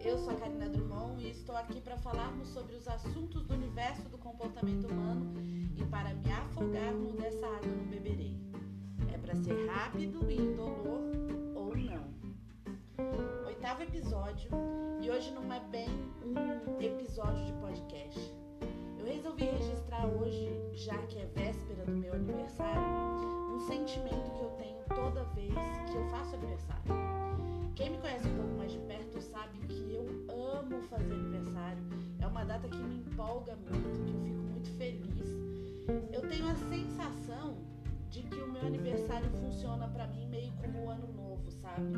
Eu sou a Karina Drummond e estou aqui para falarmos sobre os assuntos do universo do comportamento humano e para me afogar no dessa água não beberei. É para ser rápido e indolor ou não. Oitavo episódio e hoje não é bem um episódio de podcast. Eu resolvi registrar hoje, já que é véspera do meu aniversário, um sentimento que eu tenho toda vez que eu faço aniversário. Quem me conhece fazer aniversário. É uma data que me empolga muito, que eu fico muito feliz. Eu tenho a sensação de que o meu aniversário funciona para mim meio como o ano novo, sabe?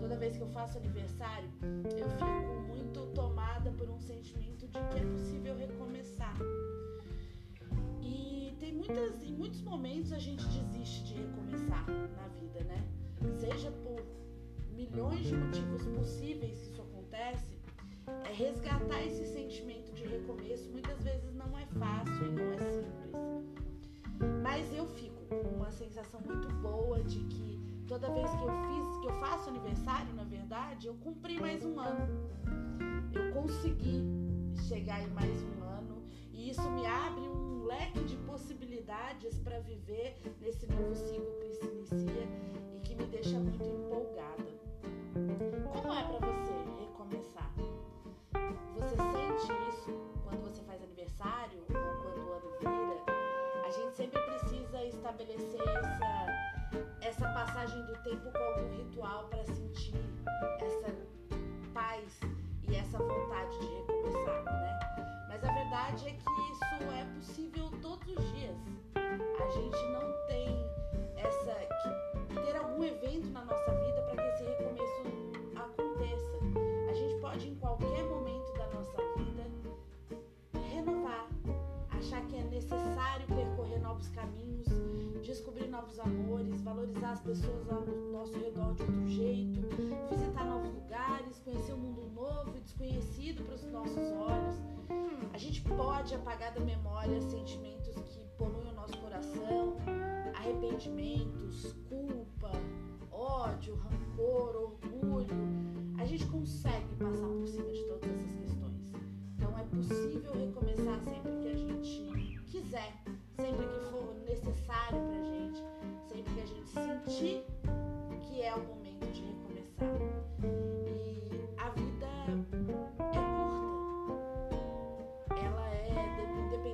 Toda vez que eu faço aniversário, eu fico muito tomada por um sentimento de que é possível recomeçar. E tem muitas, em muitos momentos a gente desiste de recomeçar na vida, né? Seja por milhões de motivos possíveis que isso acontece, resgatar esse sentimento de recomeço muitas vezes não é fácil e não é simples. Mas eu fico com uma sensação muito boa de que toda vez que eu fiz, que eu faço aniversário, na verdade, eu cumpri mais um ano. Eu consegui chegar em mais um ano e isso me abre um leque de possibilidades para viver nesse novo ciclo que se inicia e que me deixa muito empolgada. Estabelecer essa, essa passagem do tempo com algum ritual para sentir essa paz e essa vontade de recomeçar, né? Mas a verdade é que isso é possível todos os dias. A gente não tem essa ter algum evento na nossa novos amores, valorizar as pessoas ao nosso redor de outro jeito, visitar novos lugares, conhecer um mundo novo e desconhecido para os nossos olhos. A gente pode apagar da memória sentimentos que poluem o nosso coração, arrependimentos, culpa, ódio, rancor, orgulho. A gente consegue passar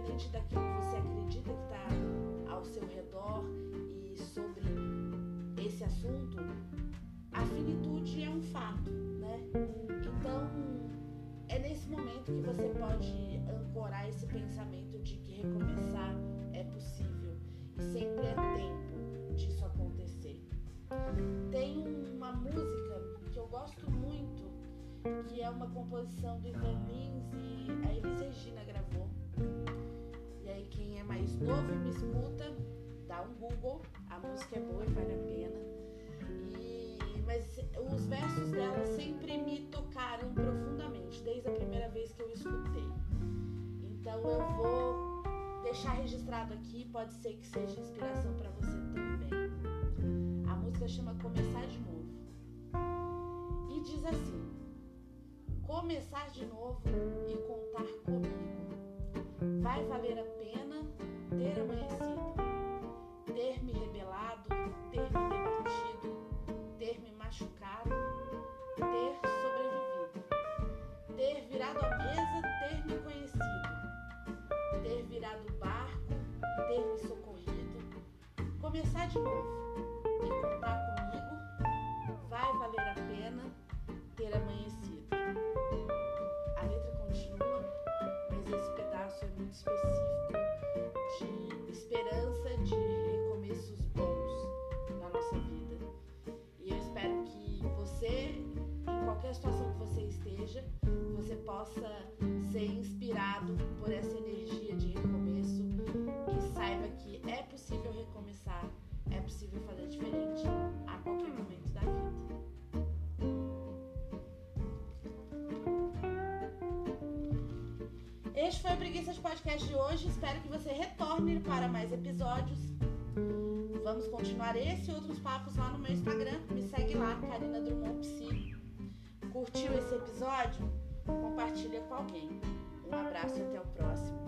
independente daquilo que você acredita que está ao seu redor e sobre esse assunto, a finitude é um fato, né? Então, é nesse momento que você pode ancorar esse pensamento de que recomeçar é possível e sempre é tempo disso acontecer. Tem uma música que eu gosto muito, que é uma composição do Ivan Lins e a Elis mais novo e me escuta, dá um Google, a música é boa e vale a pena. E, mas os versos dela sempre me tocaram profundamente, desde a primeira vez que eu escutei. Então eu vou deixar registrado aqui, pode ser que seja inspiração para você também. A música chama Começar de Novo. E diz assim: Começar de novo e contar comigo. Vai valer a começar de novo e contar comigo, vai valer a pena ter amanhecido. A letra continua, mas esse pedaço é muito específico de esperança de recomeços bons na nossa vida. E eu espero que você, em qualquer situação que você esteja, você possa ser inspirado Foi foi o Preguiças Podcast de hoje. Espero que você retorne para mais episódios. Vamos continuar esse e outros papos lá no meu Instagram. Me segue lá, Karina Drummond Psi. Curtiu esse episódio? Compartilha com alguém. Um abraço e até o próximo.